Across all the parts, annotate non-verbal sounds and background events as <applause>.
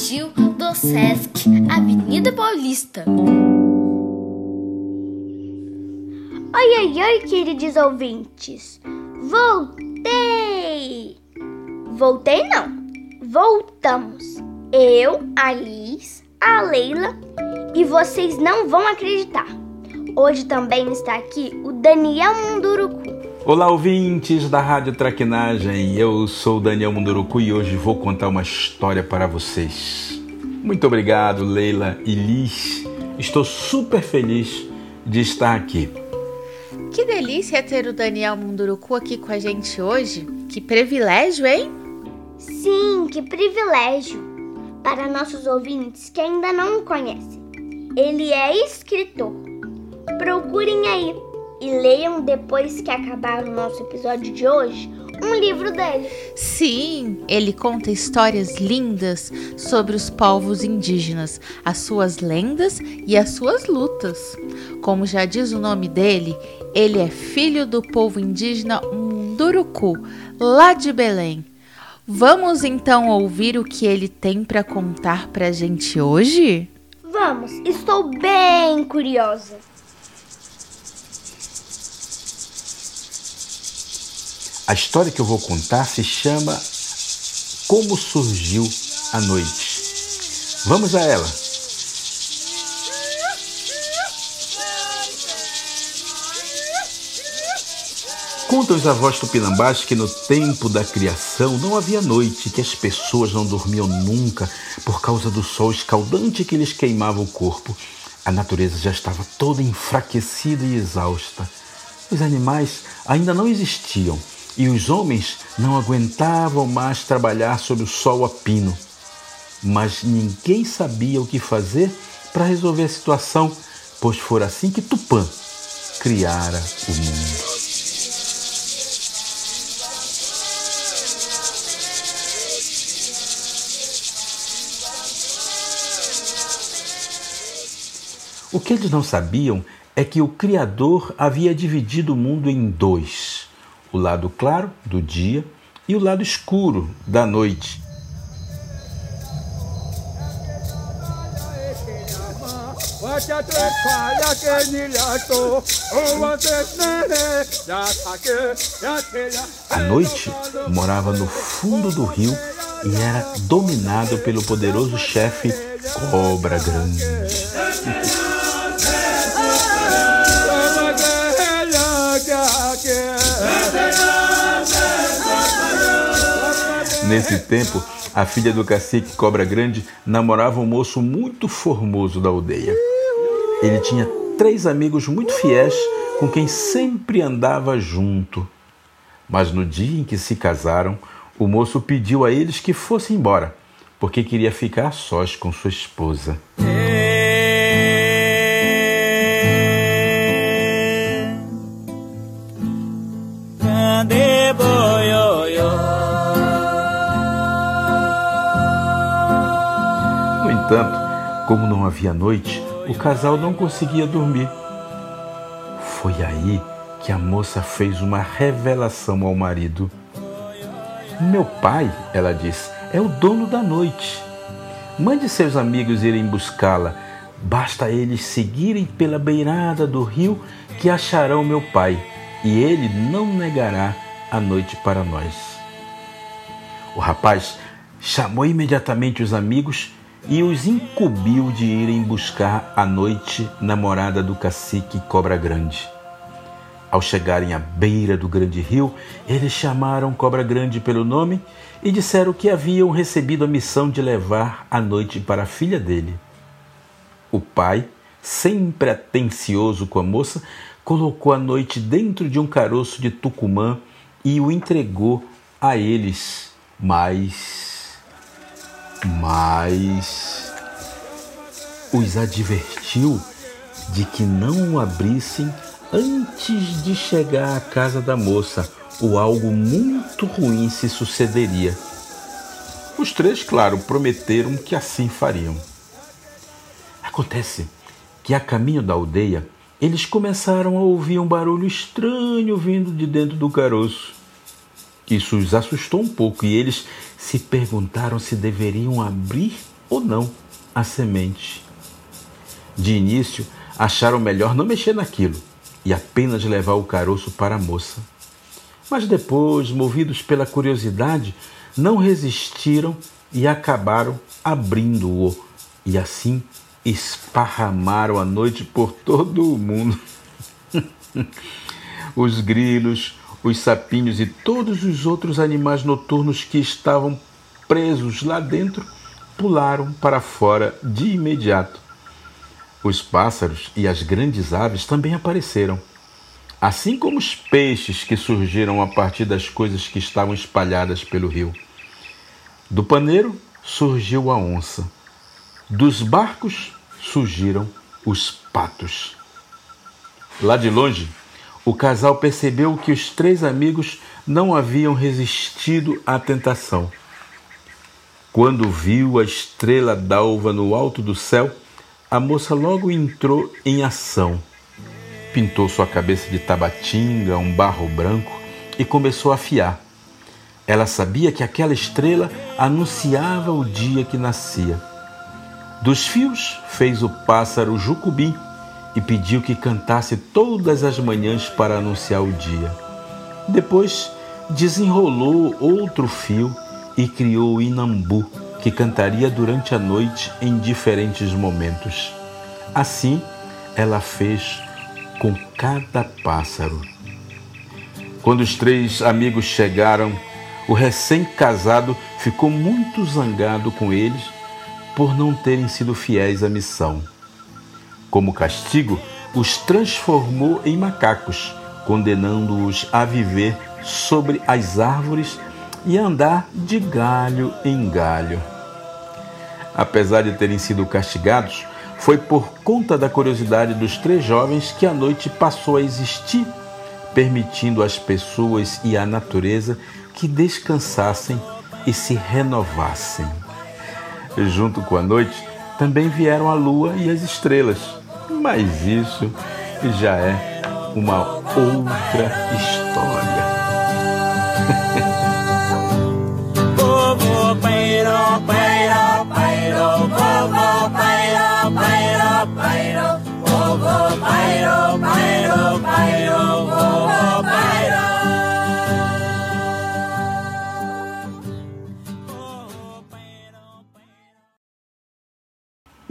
infantil do SESC Avenida Paulista. Oi, oi, oi, queridos ouvintes! Voltei! Voltei não, voltamos. Eu, a Liz, a Leila e vocês não vão acreditar. Hoje também está aqui o Daniel Munduruku. Olá, ouvintes da Rádio Traquinagem. Eu sou o Daniel Munduruku e hoje vou contar uma história para vocês. Muito obrigado, Leila e Liz. Estou super feliz de estar aqui. Que delícia ter o Daniel Munduruku aqui com a gente hoje. Que privilégio, hein? Sim, que privilégio. Para nossos ouvintes que ainda não o conhecem, ele é escritor. Procurem aí e leiam depois que acabar o nosso episódio de hoje um livro dele. Sim, ele conta histórias lindas sobre os povos indígenas, as suas lendas e as suas lutas. Como já diz o nome dele, ele é filho do povo indígena Munduruku, lá de Belém. Vamos então ouvir o que ele tem para contar pra gente hoje? Vamos, estou bem curiosa. A história que eu vou contar se chama Como Surgiu a Noite. Vamos a ela. Contam os avós tupinambás que no tempo da criação não havia noite, que as pessoas não dormiam nunca por causa do sol escaldante que lhes queimava o corpo. A natureza já estava toda enfraquecida e exausta. Os animais ainda não existiam e os homens não aguentavam mais trabalhar sob o sol a pino. Mas ninguém sabia o que fazer para resolver a situação, pois fora assim que Tupã criara o mundo. O que eles não sabiam é que o Criador havia dividido o mundo em dois: o lado claro do dia e o lado escuro da noite. A noite morava no fundo do rio e era dominado pelo poderoso chefe Cobra Grande. <laughs> Nesse tempo, a filha do cacique Cobra Grande namorava um moço muito formoso da aldeia. Ele tinha três amigos muito fiéis com quem sempre andava junto. Mas no dia em que se casaram, o moço pediu a eles que fossem embora, porque queria ficar sós com sua esposa. No entanto, como não havia noite, o casal não conseguia dormir. Foi aí que a moça fez uma revelação ao marido. Meu pai, ela disse, é o dono da noite. Mande seus amigos irem buscá-la. Basta eles seguirem pela beirada do rio que acharão meu pai, e ele não negará a noite para nós. O rapaz chamou imediatamente os amigos e os incumbiu de irem buscar a noite namorada do cacique Cobra Grande. Ao chegarem à beira do grande rio, eles chamaram Cobra Grande pelo nome e disseram que haviam recebido a missão de levar a noite para a filha dele. O pai, sempre atencioso com a moça, colocou a noite dentro de um caroço de tucumã e o entregou a eles. Mas, mas, os advertiu de que não o abrissem antes de chegar à casa da moça, ou algo muito ruim se sucederia. Os três, claro, prometeram que assim fariam. Acontece que, a caminho da aldeia, eles começaram a ouvir um barulho estranho vindo de dentro do caroço. Isso os assustou um pouco e eles se perguntaram se deveriam abrir ou não a semente. De início, acharam melhor não mexer naquilo e apenas levar o caroço para a moça. Mas depois, movidos pela curiosidade, não resistiram e acabaram abrindo-o, e assim esparramaram a noite por todo o mundo. <laughs> os grilos, os sapinhos e todos os outros animais noturnos que estavam presos lá dentro pularam para fora de imediato. Os pássaros e as grandes aves também apareceram, assim como os peixes que surgiram a partir das coisas que estavam espalhadas pelo rio. Do paneiro surgiu a onça, dos barcos surgiram os patos. Lá de longe, o casal percebeu que os três amigos não haviam resistido à tentação. Quando viu a estrela d'alva no alto do céu, a moça logo entrou em ação. Pintou sua cabeça de tabatinga, um barro branco e começou a afiar. Ela sabia que aquela estrela anunciava o dia que nascia. Dos fios fez o pássaro jucubim e pediu que cantasse todas as manhãs para anunciar o dia. Depois desenrolou outro fio e criou o inambu, que cantaria durante a noite em diferentes momentos. Assim, ela fez com cada pássaro. Quando os três amigos chegaram, o recém-casado ficou muito zangado com eles por não terem sido fiéis à missão. Como castigo, os transformou em macacos, condenando-os a viver sobre as árvores e andar de galho em galho. Apesar de terem sido castigados, foi por conta da curiosidade dos três jovens que a noite passou a existir, permitindo às pessoas e à natureza que descansassem e se renovassem. Junto com a noite, também vieram a lua e as estrelas, mas isso já é uma outra história.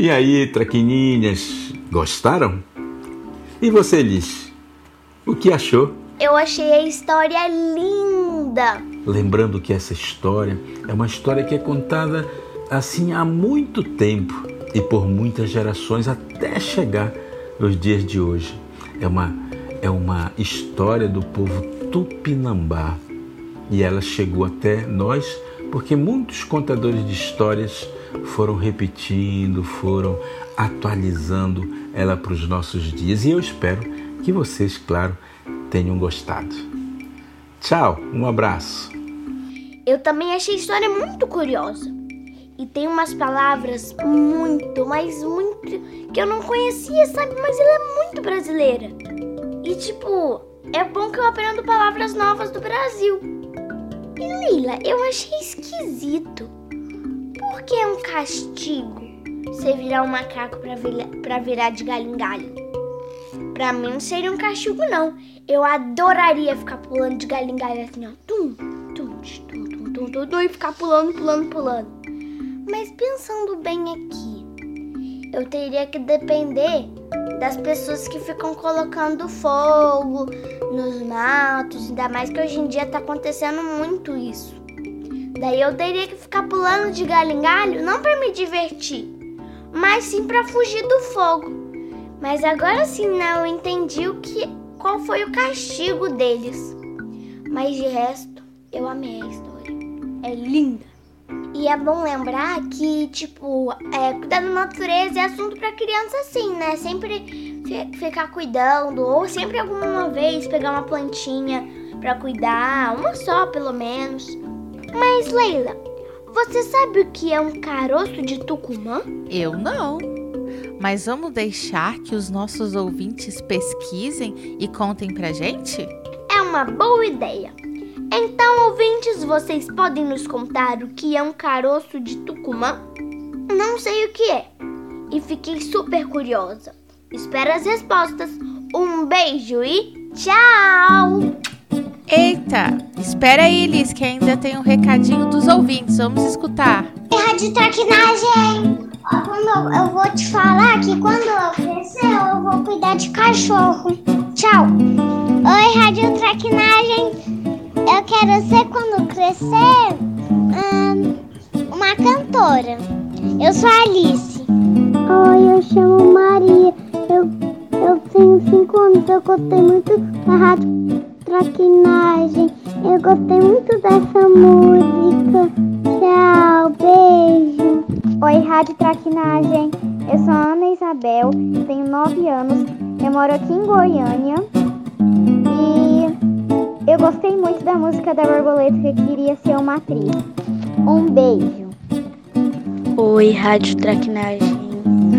E aí, traquininhas, gostaram? E você, Liz, o que achou? Eu achei a história linda. Lembrando que essa história é uma história que é contada assim há muito tempo e por muitas gerações até chegar nos dias de hoje. É uma, é uma história do povo tupinambá e ela chegou até nós porque muitos contadores de histórias foram repetindo, foram atualizando ela para os nossos dias e eu espero que vocês, claro, tenham gostado. Tchau, um abraço. Eu também achei a história muito curiosa. E tem umas palavras muito, mas muito que eu não conhecia, sabe? Mas ela é muito brasileira. E tipo, é bom que eu aprendo palavras novas do Brasil. E Lila, eu achei esquisito que é um castigo você virar um macaco para virar, virar de galho em galho? Pra mim não seria um castigo, não. Eu adoraria ficar pulando de galho em galho assim, ó. Tum, tum, tum, tum, tum, tum, tum, e ficar pulando, pulando, pulando. Mas pensando bem aqui, eu teria que depender das pessoas que ficam colocando fogo nos matos, ainda mais que hoje em dia tá acontecendo muito isso. Daí eu teria que ficar pulando de galho em galho, não para me divertir, mas sim para fugir do fogo. Mas agora sim, né, eu entendi o que, qual foi o castigo deles. Mas de resto, eu amei a história. É linda. E é bom lembrar que, tipo, é, cuidar da natureza é assunto para criança assim, né? Sempre ficar cuidando, ou sempre alguma vez pegar uma plantinha para cuidar, uma só pelo menos. Mas, Leila, você sabe o que é um caroço de Tucumã? Eu não. Mas vamos deixar que os nossos ouvintes pesquisem e contem pra gente? É uma boa ideia. Então, ouvintes, vocês podem nos contar o que é um caroço de Tucumã? não sei o que é e fiquei super curiosa. Espero as respostas. Um beijo e tchau! Eita, espera aí, Liz, que ainda tem um recadinho dos ouvintes. Vamos escutar. Rádio traquinagem. Quando eu vou te falar que quando eu crescer, eu vou cuidar de cachorro. Tchau. Oi, rádio traquinagem. Eu quero ser, quando crescer, hum, uma cantora. Eu sou a Alice. Oi, eu chamo Maria. Eu, eu tenho cinco anos. Eu gostei muito da rádio traquinagem. Eu gostei muito dessa música. Tchau, beijo. Oi, Rádio Traquinagem. Eu sou a Ana Isabel, tenho 9 anos, eu moro aqui em Goiânia. E eu gostei muito da música da borboleta que queria ser uma atriz. Um beijo. Oi, Rádio Traquinagem.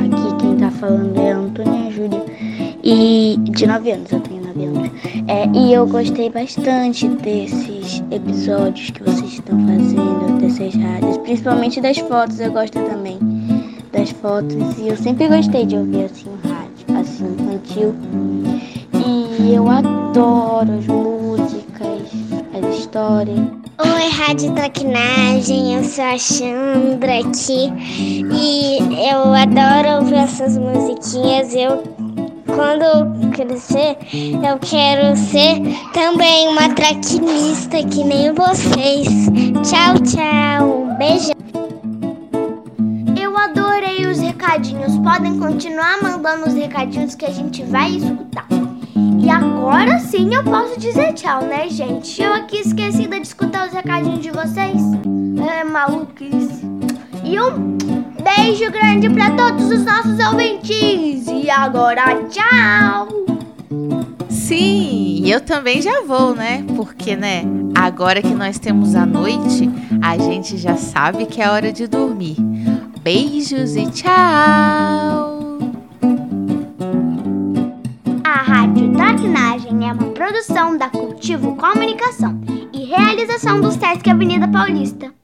Aqui quem tá falando é a Antônia Júlia. E de 9 anos eu. É, e eu gostei bastante desses episódios que vocês estão fazendo, dessas rádios, principalmente das fotos, eu gosto também das fotos. E eu sempre gostei de ouvir assim rádio, assim, infantil. E eu adoro as músicas, as histórias. Oi, Rádio Traquinagem, eu sou a Chandra aqui e eu adoro ouvir essas musiquinhas. Eu quando crescer, eu quero ser também uma traquinista que nem vocês. Tchau, tchau. Beijo. Eu adorei os recadinhos. Podem continuar mandando os recadinhos que a gente vai escutar. E agora sim eu posso dizer tchau, né, gente? Eu aqui esquecida de escutar os recadinhos de vocês. É maluquice. E um beijo grande para todos os nossos ouvintes. E agora, tchau! Sim, eu também já vou, né? Porque, né? Agora que nós temos a noite, a gente já sabe que é hora de dormir. Beijos e tchau! A Rádio Traquinagem é uma produção da Cultivo Comunicação e realização do Sesc Avenida Paulista.